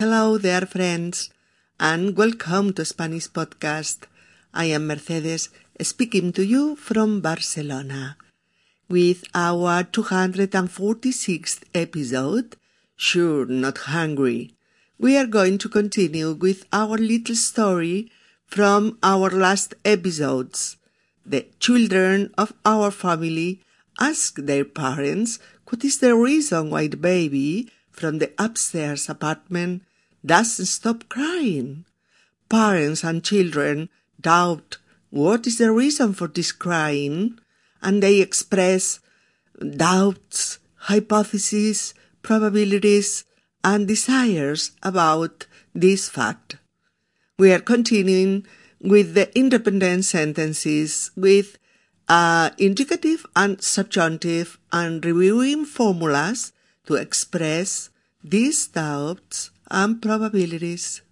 Hello there, friends, and welcome to Spanish Podcast. I am Mercedes speaking to you from Barcelona with our 246th episode, Sure Not Hungry. We are going to continue with our little story from our last episodes. The children of our family ask their parents what is the reason why the baby from the upstairs apartment doesn't stop crying. Parents and children doubt what is the reason for this crying, and they express doubts, hypotheses, probabilities, and desires about this fact. We are continuing with the independent sentences with uh, indicative and subjunctive and reviewing formulas to express these doubts and probabilities.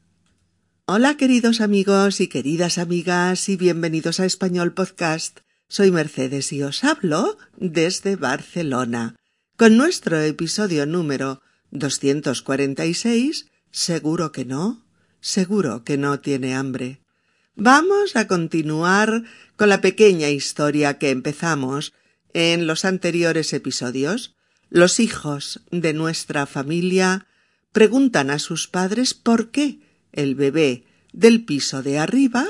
Hola queridos amigos y queridas amigas y bienvenidos a Español Podcast. Soy Mercedes y os hablo desde Barcelona con nuestro episodio número 246 Seguro que no, seguro que no tiene hambre. Vamos a continuar con la pequeña historia que empezamos en los anteriores episodios. Los hijos de nuestra familia preguntan a sus padres por qué el bebé del piso de arriba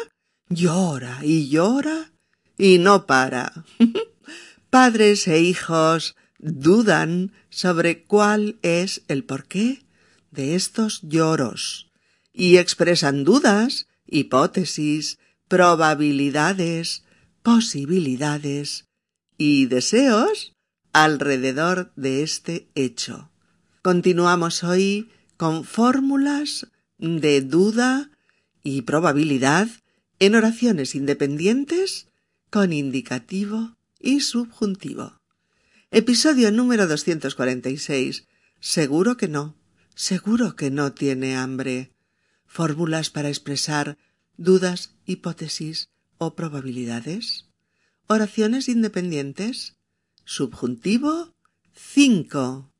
llora y llora y no para. Padres e hijos dudan sobre cuál es el porqué de estos lloros y expresan dudas, hipótesis, probabilidades, posibilidades y deseos alrededor de este hecho. Continuamos hoy con fórmulas de duda y probabilidad en oraciones independientes con indicativo y subjuntivo. Episodio número 246. Seguro que no, seguro que no tiene hambre. Fórmulas para expresar dudas, hipótesis o probabilidades. Oraciones independientes. Subjuntivo 5.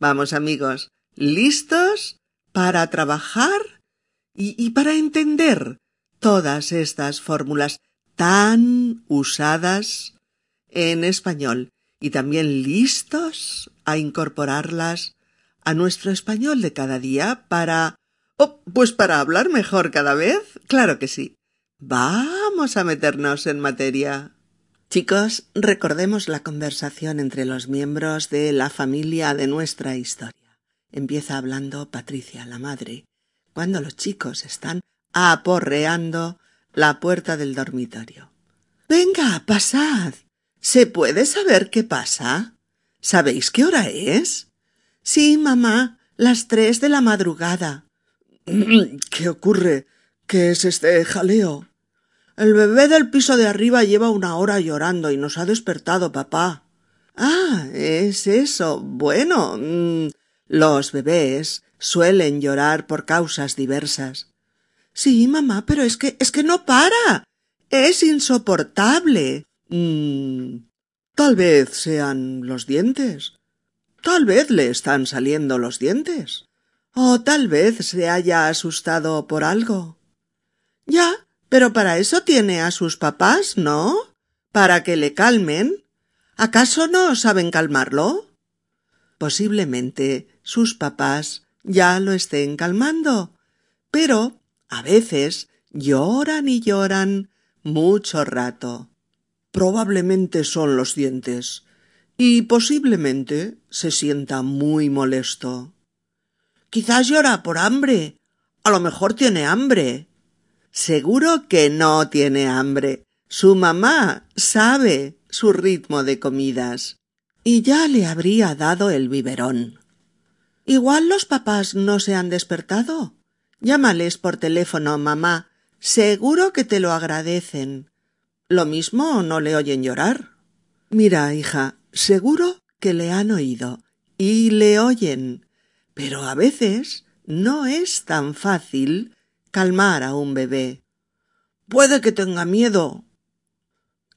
Vamos amigos, ¿listos para trabajar y, para entender todas estas fórmulas tan usadas en español y también listos a incorporarlas a nuestro español de cada día para... Oh, pues para hablar mejor cada vez. Claro que sí. Vamos a meternos en materia. Chicos, recordemos la conversación entre los miembros de la familia de nuestra historia. Empieza hablando Patricia, la madre, cuando los chicos están aporreando la puerta del dormitorio. Venga, pasad. ¿Se puede saber qué pasa? ¿Sabéis qué hora es? Sí, mamá, las tres de la madrugada. ¿Qué ocurre? ¿Qué es este jaleo? El bebé del piso de arriba lleva una hora llorando y nos ha despertado papá. Ah, es eso. Bueno, mm, los bebés suelen llorar por causas diversas. Sí, mamá, pero es que es que no para. Es insoportable. Mm, tal vez sean los dientes. Tal vez le están saliendo los dientes. O tal vez se haya asustado por algo. Ya, pero para eso tiene a sus papás, ¿no? Para que le calmen. ¿Acaso no saben calmarlo? Posiblemente sus papás ya lo estén calmando. Pero a veces lloran y lloran mucho rato. Probablemente son los dientes y posiblemente se sienta muy molesto. Quizás llora por hambre. A lo mejor tiene hambre. Seguro que no tiene hambre. Su mamá sabe su ritmo de comidas y ya le habría dado el biberón. Igual los papás no se han despertado. Llámales por teléfono, mamá. Seguro que te lo agradecen. Lo mismo no le oyen llorar. Mira, hija, seguro que le han oído y le oyen. Pero a veces no es tan fácil calmar a un bebé. Puede que tenga miedo.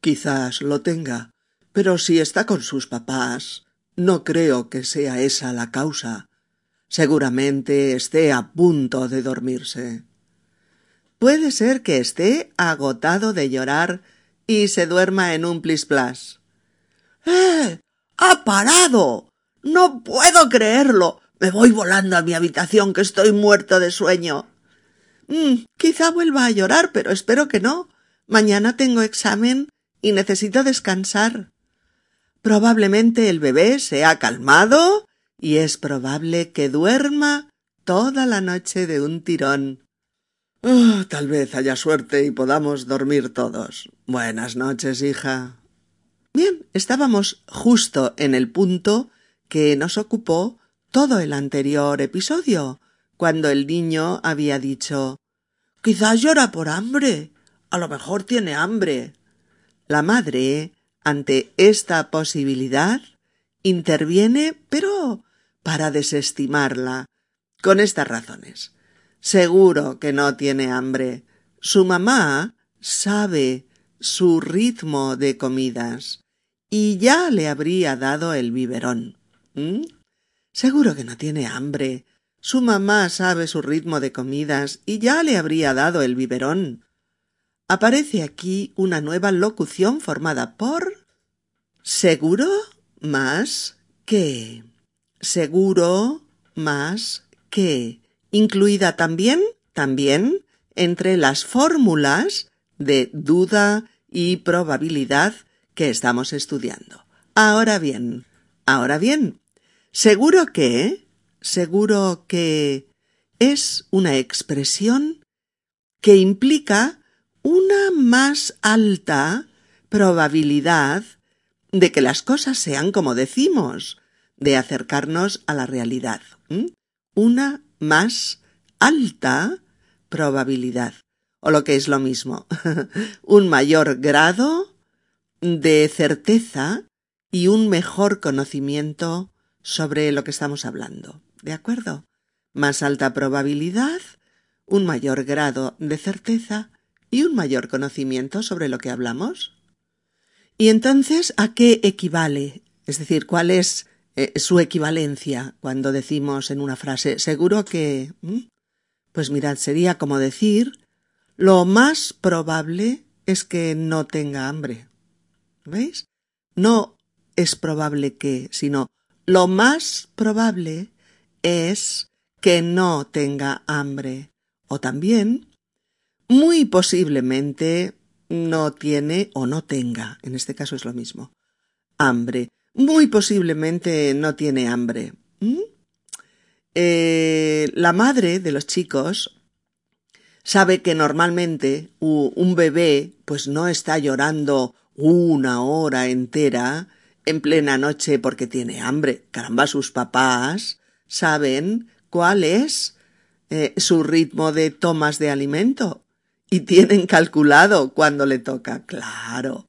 Quizás lo tenga, pero si está con sus papás, no creo que sea esa la causa. Seguramente esté a punto de dormirse. Puede ser que esté agotado de llorar y se duerma en un plis-plas. ¡Eh! ¡Ha parado! No puedo creerlo. Me voy volando a mi habitación que estoy muerto de sueño. Mm, quizá vuelva a llorar, pero espero que no. Mañana tengo examen y necesito descansar. Probablemente el bebé se ha calmado y es probable que duerma toda la noche de un tirón. Oh, tal vez haya suerte y podamos dormir todos. Buenas noches, hija. Bien, estábamos justo en el punto que nos ocupó todo el anterior episodio, cuando el niño había dicho Quizás llora por hambre. A lo mejor tiene hambre. La madre, ante esta posibilidad, interviene, pero para desestimarla, con estas razones. Seguro que no tiene hambre. Su mamá sabe su ritmo de comidas y ya le habría dado el biberón. ¿Mm? Seguro que no tiene hambre. Su mamá sabe su ritmo de comidas y ya le habría dado el biberón. Aparece aquí una nueva locución formada por seguro más que seguro más que incluida también también entre las fórmulas de duda y probabilidad que estamos estudiando. Ahora bien, ahora bien, seguro que seguro que es una expresión que implica una más alta probabilidad de que las cosas sean como decimos, de acercarnos a la realidad. Una más alta probabilidad, o lo que es lo mismo, un mayor grado de certeza y un mejor conocimiento sobre lo que estamos hablando. ¿De acuerdo? Más alta probabilidad, un mayor grado de certeza y un mayor conocimiento sobre lo que hablamos. ¿Y entonces a qué equivale? Es decir, ¿cuál es eh, su equivalencia cuando decimos en una frase seguro que... Pues mirad, sería como decir lo más probable es que no tenga hambre. ¿Veis? No es probable que, sino lo más probable es que no tenga hambre. O también, muy posiblemente no tiene o no tenga, en este caso es lo mismo, hambre. Muy posiblemente no tiene hambre. ¿Mm? Eh, la madre de los chicos sabe que normalmente un bebé pues no está llorando una hora entera en plena noche porque tiene hambre. Caramba, sus papás saben cuál es eh, su ritmo de tomas de alimento y tienen calculado cuándo le toca. Claro.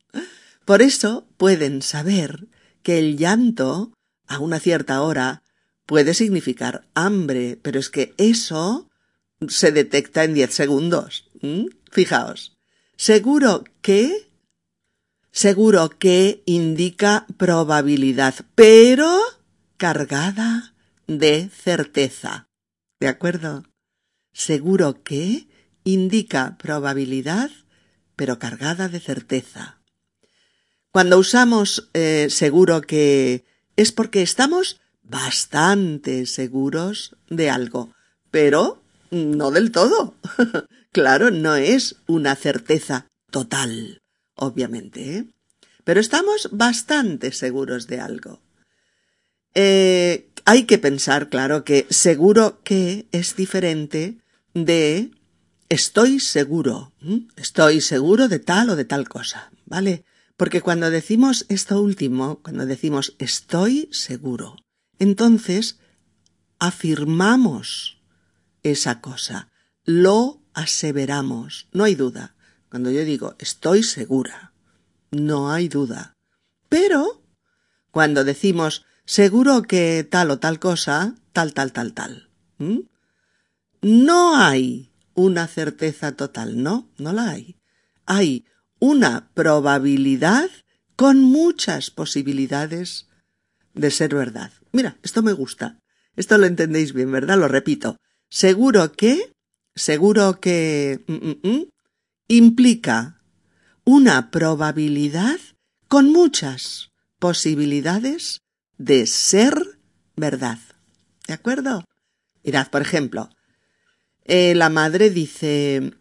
Por eso pueden saber que el llanto a una cierta hora puede significar hambre, pero es que eso se detecta en diez segundos. Fijaos. Seguro que seguro que indica probabilidad, pero cargada de certeza. ¿De acuerdo? Seguro que indica probabilidad, pero cargada de certeza. Cuando usamos eh, seguro que es porque estamos bastante seguros de algo, pero no del todo. claro, no es una certeza total, obviamente, ¿eh? pero estamos bastante seguros de algo. Eh, hay que pensar, claro, que seguro que es diferente de estoy seguro, estoy seguro de tal o de tal cosa, ¿vale? Porque cuando decimos esto último, cuando decimos estoy seguro, entonces afirmamos esa cosa, lo aseveramos, no hay duda. Cuando yo digo estoy segura, no hay duda. Pero cuando decimos seguro que tal o tal cosa, tal, tal, tal, tal, no hay una certeza total, no, no la hay. Hay una probabilidad con muchas posibilidades de ser verdad. Mira, esto me gusta. Esto lo entendéis bien, ¿verdad? Lo repito. Seguro que, seguro que mm, mm, mm, implica una probabilidad con muchas posibilidades de ser verdad. ¿De acuerdo? Mirad, por ejemplo, eh, la madre dice,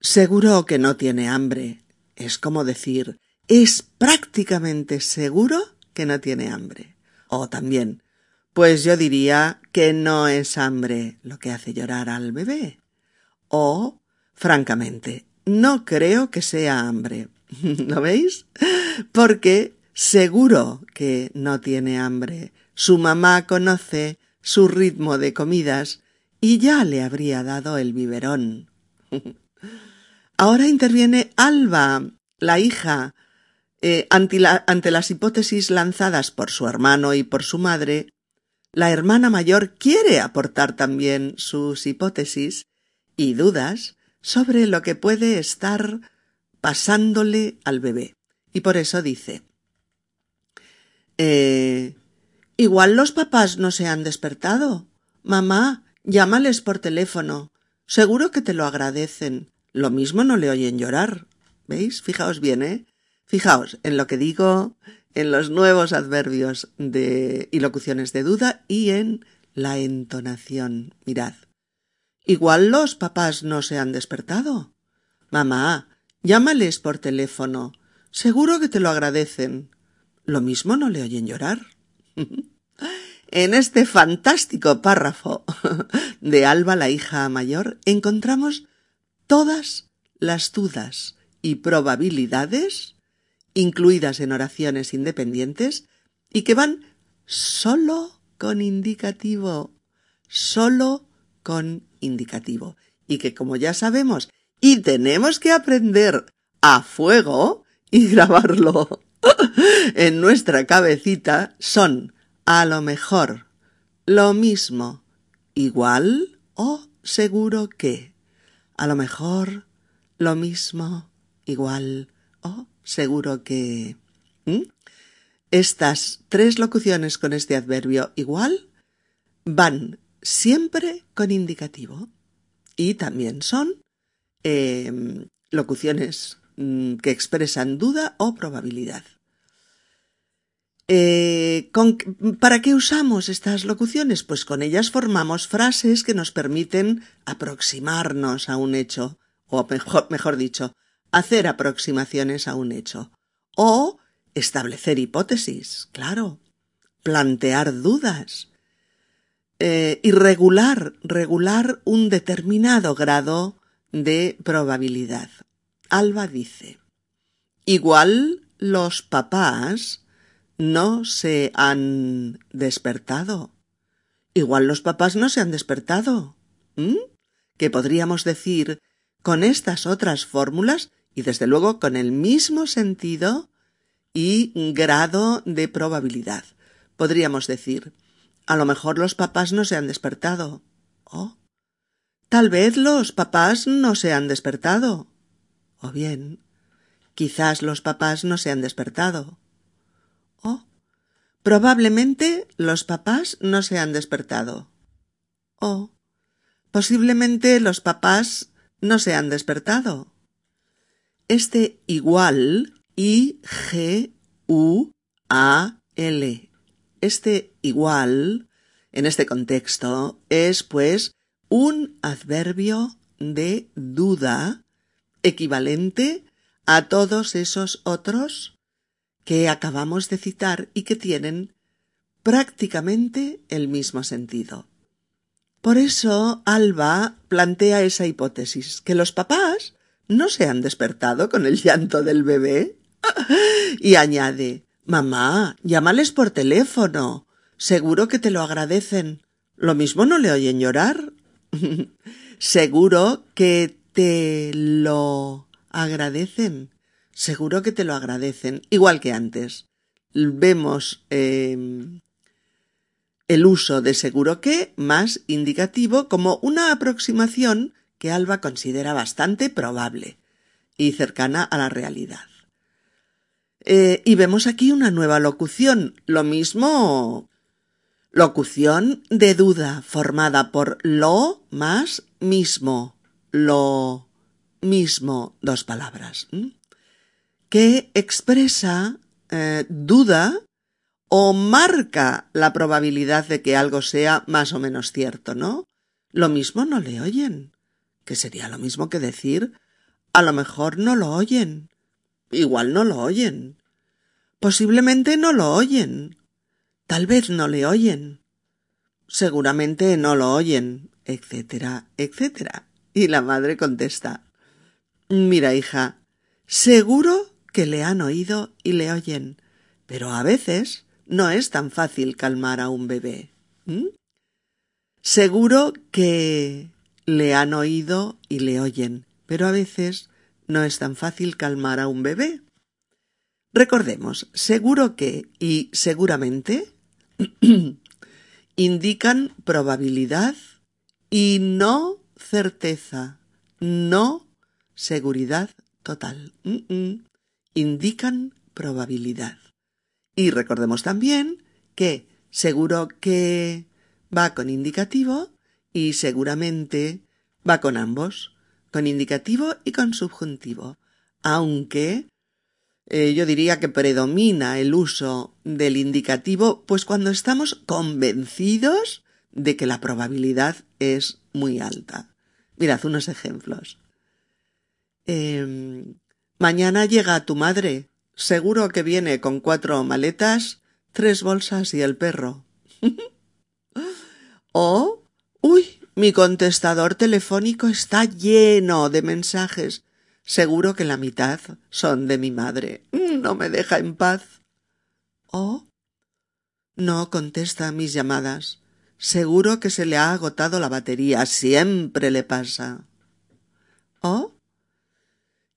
seguro que no tiene hambre. Es como decir, es prácticamente seguro que no tiene hambre. O también, pues yo diría que no es hambre lo que hace llorar al bebé. O, francamente, no creo que sea hambre. ¿Lo veis? Porque seguro que no tiene hambre. Su mamá conoce su ritmo de comidas y ya le habría dado el biberón. Ahora interviene Alba, la hija, eh, ante, las hipótesis lanzadas por su hermano y por su madre, la hermana mayor quiere aportar también sus hipótesis y dudas sobre lo que puede estar pasándole al bebé. Y por eso dice, eh, igual los papás no se han despertado. Mamá, llámales por teléfono. Seguro que te lo agradecen. Lo mismo no le oyen llorar. ¿Veis? Fijaos bien, ¿eh? Fijaos en lo que digo, en los nuevos adverbios de y locuciones de duda y en la entonación. Mirad. Igual los papás no se han despertado. Mamá, llámales por teléfono. Seguro que te lo agradecen. Lo mismo no le oyen llorar. en este fantástico párrafo de Alba, la hija mayor, encontramos todas las dudas y probabilidades incluidas en oraciones independientes y que van solo con indicativo, solo con indicativo. Y que como ya sabemos y tenemos que aprender a fuego y grabarlo en nuestra cabecita, son a lo mejor, lo mismo, igual o seguro que. A lo mejor, lo mismo, igual o seguro que... Estas tres locuciones con este adverbio igual van siempre con indicativo y también son em, locuciones mm, que expresan duda o probabilidad. Eh, ¿Para qué usamos estas locuciones? Pues con ellas formamos frases que nos permiten aproximarnos a un hecho, o mejor dicho, hacer aproximaciones a un hecho o establecer hipótesis, claro, plantear dudas eh, y regular, regular un determinado grado de probabilidad. Alba dice, igual los papás no se han despertado. Igual los papás no se han despertado. ¿Mm? ¿Qué podríamos decir con estas otras fórmulas y desde luego con el mismo sentido y grado de probabilidad. Podríamos decir, a lo mejor los papás no se han despertado. O tal vez los papás no se han despertado. O bien, quizás los papás no se han despertado. Probablemente los papás no se han despertado. O posiblemente los papás no se han despertado. Este igual, I, G, U, A, L. Este igual, en este contexto, es pues un adverbio de duda equivalente a todos esos otros que acabamos de citar y que tienen prácticamente el mismo sentido. Por eso Alba plantea esa hipótesis, que los papás ¿No se han despertado con el llanto del bebé? y añade Mamá, llámales por teléfono. Seguro que te lo agradecen. Lo mismo no le oyen llorar. Seguro que te lo agradecen. Seguro que te lo agradecen. Igual que antes. Vemos em, el uso de seguro que más indicativo como una aproximación que Alba considera bastante probable y cercana a la realidad. Eh, y vemos aquí una nueva locución, lo mismo Locución de duda formada por lo más mismo. Lo mismo, dos palabras. Que expresa eh, duda o marca la probabilidad de que algo sea más o menos cierto, ¿no? Lo mismo no le oyen, que sería lo mismo que decir a lo mejor no lo oyen. Igual no lo oyen. Posiblemente no lo oyen. Tal vez no le oyen. Seguramente no lo oyen, etcétera, etcétera. Y la madre contesta Mira, hija, seguro que le han oído y le oyen, pero a veces no es tan fácil calmar a un bebé. Seguro que le han oído y le oyen, pero a veces no es tan fácil calmar a un bebé. Recordemos, seguro que y seguramente indican probabilidad y no certeza, no seguridad total. Indican probabilidad. Y recordemos también que seguro que va con indicativo y seguramente va con ambos, con indicativo y con subjuntivo, aunque eh, yo diría que predomina el uso del indicativo, pues cuando estamos convencidos de que la probabilidad es muy alta. Mirad unos ejemplos. Em, mañana llega tu madre. Seguro que viene con cuatro maletas, tres bolsas y el perro. o, uy, mi contestador telefónico está lleno de mensajes. Seguro que la mitad son de mi madre. No me deja en paz. O, no contesta mis llamadas. Seguro que se le ha agotado la batería. Siempre le pasa. O,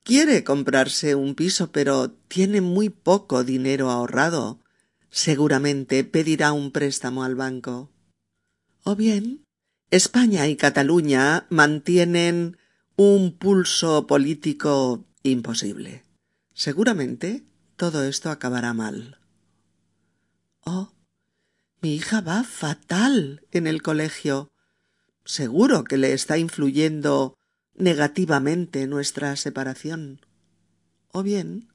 Quiere comprarse un piso, pero tiene muy poco dinero ahorrado. Seguramente pedirá un préstamo al banco. O bien, España y Cataluña mantienen un pulso político imposible. Seguramente todo esto acabará mal. Oh, mi hija va fatal en el colegio. Seguro que le está influyendo negativamente nuestra separación. O bien,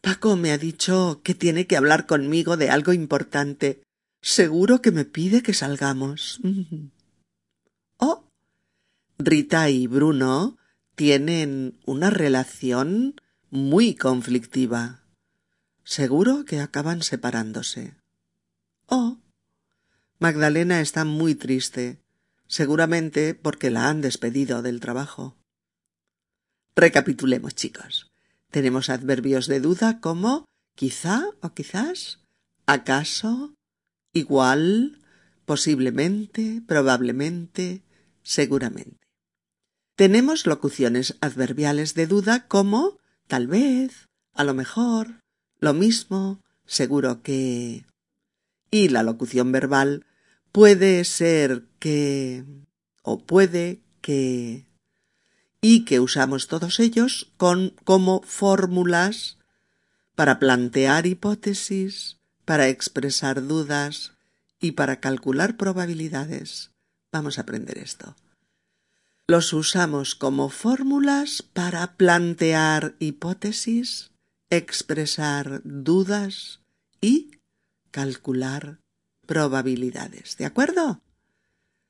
Paco me ha dicho que tiene que hablar conmigo de algo importante. Seguro que me pide que salgamos. o Rita y Bruno tienen una relación muy conflictiva. Seguro que acaban separándose. O Magdalena está muy triste seguramente porque la han despedido del trabajo. Recapitulemos, chicos. Tenemos adverbios de duda como quizá o quizás, acaso, igual, posiblemente, probablemente, seguramente. Tenemos locuciones adverbiales de duda como tal vez, a lo mejor, lo mismo, seguro que. Y la locución verbal puede ser que o puede que y que usamos todos ellos con, como fórmulas para plantear hipótesis, para expresar dudas y para calcular probabilidades. Vamos a aprender esto. Los usamos como fórmulas para plantear hipótesis, expresar dudas y calcular probabilidades. ¿De acuerdo?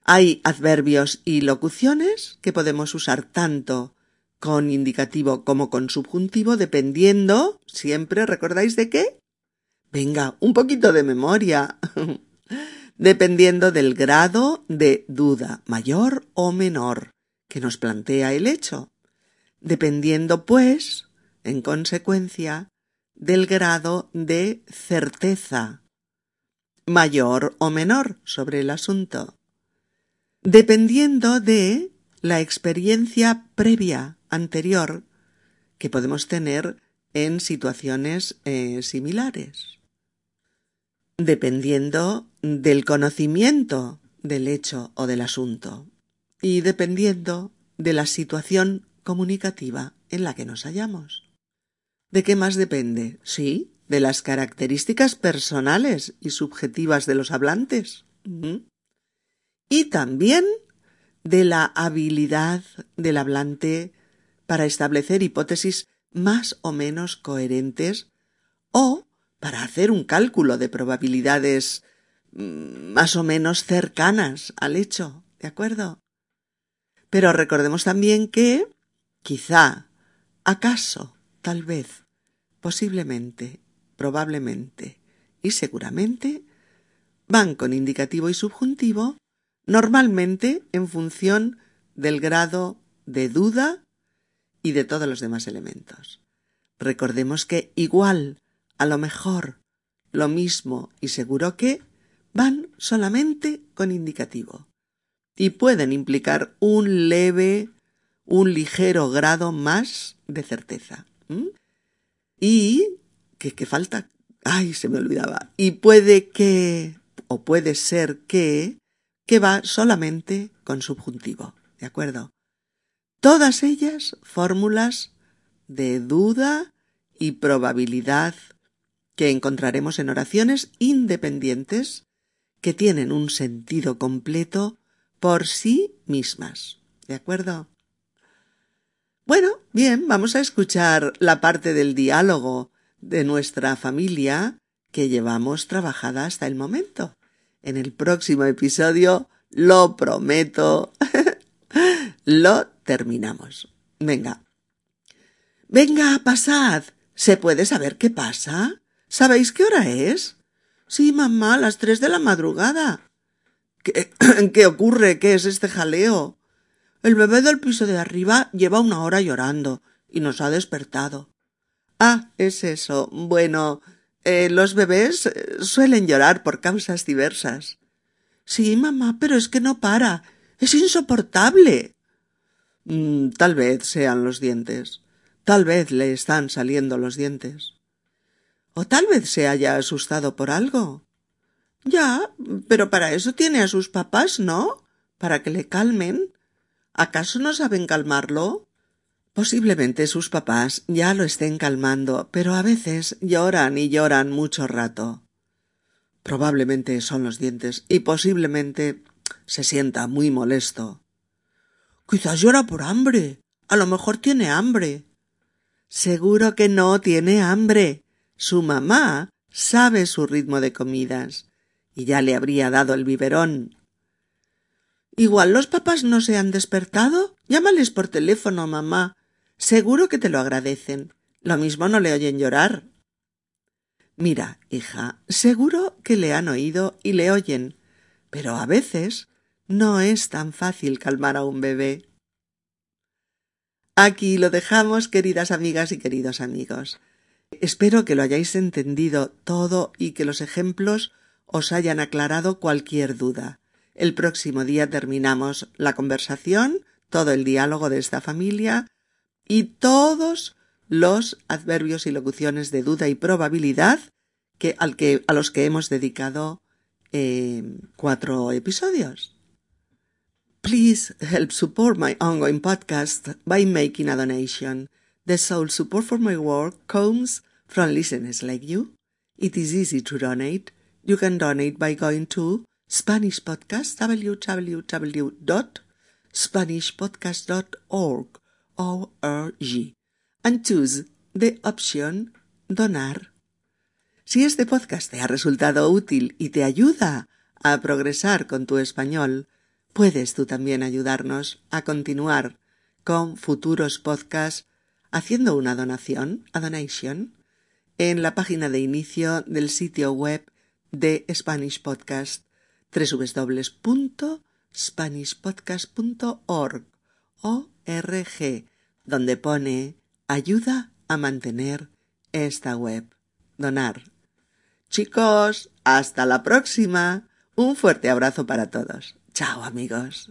Hay adverbios y locuciones que podemos usar tanto con indicativo como con subjuntivo, dependiendo, siempre recordáis de qué? Venga, un poquito de memoria. dependiendo del grado de duda, mayor o menor, que nos plantea el hecho. Dependiendo, pues, en consecuencia, del grado de certeza, mayor o menor sobre el asunto, dependiendo de la experiencia previa anterior que podemos tener en situaciones eh, similares, dependiendo del conocimiento del hecho o del asunto y dependiendo de la situación comunicativa en la que nos hallamos. ¿De qué más depende? Sí, de las características personales y subjetivas de los hablantes. Y también de la habilidad del hablante para establecer hipótesis más o menos coherentes o para hacer un cálculo de probabilidades mm, más o menos cercanas al hecho, ¿de acuerdo? Pero recordemos también que, quizá, acaso, tal vez, posiblemente, probablemente y seguramente, van con indicativo y subjuntivo, normalmente en función del grado de duda y de todos los demás elementos. Recordemos que igual, a lo mejor, lo mismo y seguro que van solamente con indicativo y pueden implicar un leve, un ligero grado más de certeza. Y que, que falta, ay, se me olvidaba. Y puede que, o puede ser que, que va solamente con subjuntivo. ¿De acuerdo? Todas ellas fórmulas de duda y probabilidad que encontraremos en oraciones independientes que tienen un sentido completo por sí mismas. ¿De acuerdo? Bueno, bien, vamos a escuchar la parte del diálogo de nuestra familia que llevamos trabajada hasta el momento. En el próximo episodio, lo prometo, lo terminamos. Venga. Venga, pasad. ¿Se puede saber qué pasa? ¿Sabéis qué hora es? Sí, mamá, las tres de la madrugada. ¿Qué, ¿Qué ocurre? ¿Qué es este jaleo? El bebé del piso de arriba lleva una hora llorando y nos ha despertado. Ah, es eso. Bueno, eh, los bebés eh, suelen llorar por causas diversas. Sí, mamá, pero es que no para. Es insoportable. Mm, tal vez sean los dientes. Tal vez le están saliendo los dientes. O tal vez se haya asustado por algo. Ya, pero para eso tiene a sus papás, ¿no? Para que le calmen. ¿Acaso no saben calmarlo? Posiblemente sus papás ya lo estén calmando, pero a veces lloran y lloran mucho rato. Probablemente son los dientes y posiblemente se sienta muy molesto. Quizás llora por hambre. A lo mejor tiene hambre. Seguro que no tiene hambre. Su mamá sabe su ritmo de comidas y ya le habría dado el biberón. Igual los papás no se han despertado. Llámales por teléfono, mamá. Seguro que te lo agradecen. Lo mismo no le oyen llorar. Mira, hija, seguro que le han oído y le oyen, pero a veces no es tan fácil calmar a un bebé. Aquí lo dejamos, queridas amigas y queridos amigos. Espero que lo hayáis entendido todo y que los ejemplos os hayan aclarado cualquier duda. El próximo día terminamos la conversación, todo el diálogo de esta familia, y todos los adverbios y locuciones de duda y probabilidad que, a los que hemos dedicado eh, cuatro episodios. Please help support my ongoing podcast by making a donation. The sole support for my work comes from listeners like you. It is easy to donate. You can donate by going to Spanish Podcast, www.spanishpodcast.org org and choose the option donar. Si este podcast te ha resultado útil y te ayuda a progresar con tu español, puedes tú también ayudarnos a continuar con futuros podcasts haciendo una donación, a donation, en la página de inicio del sitio web de Spanish Podcast www.spanishpodcast.org ORG, donde pone ayuda a mantener esta web. Donar. Chicos, hasta la próxima. Un fuerte abrazo para todos. Chao amigos.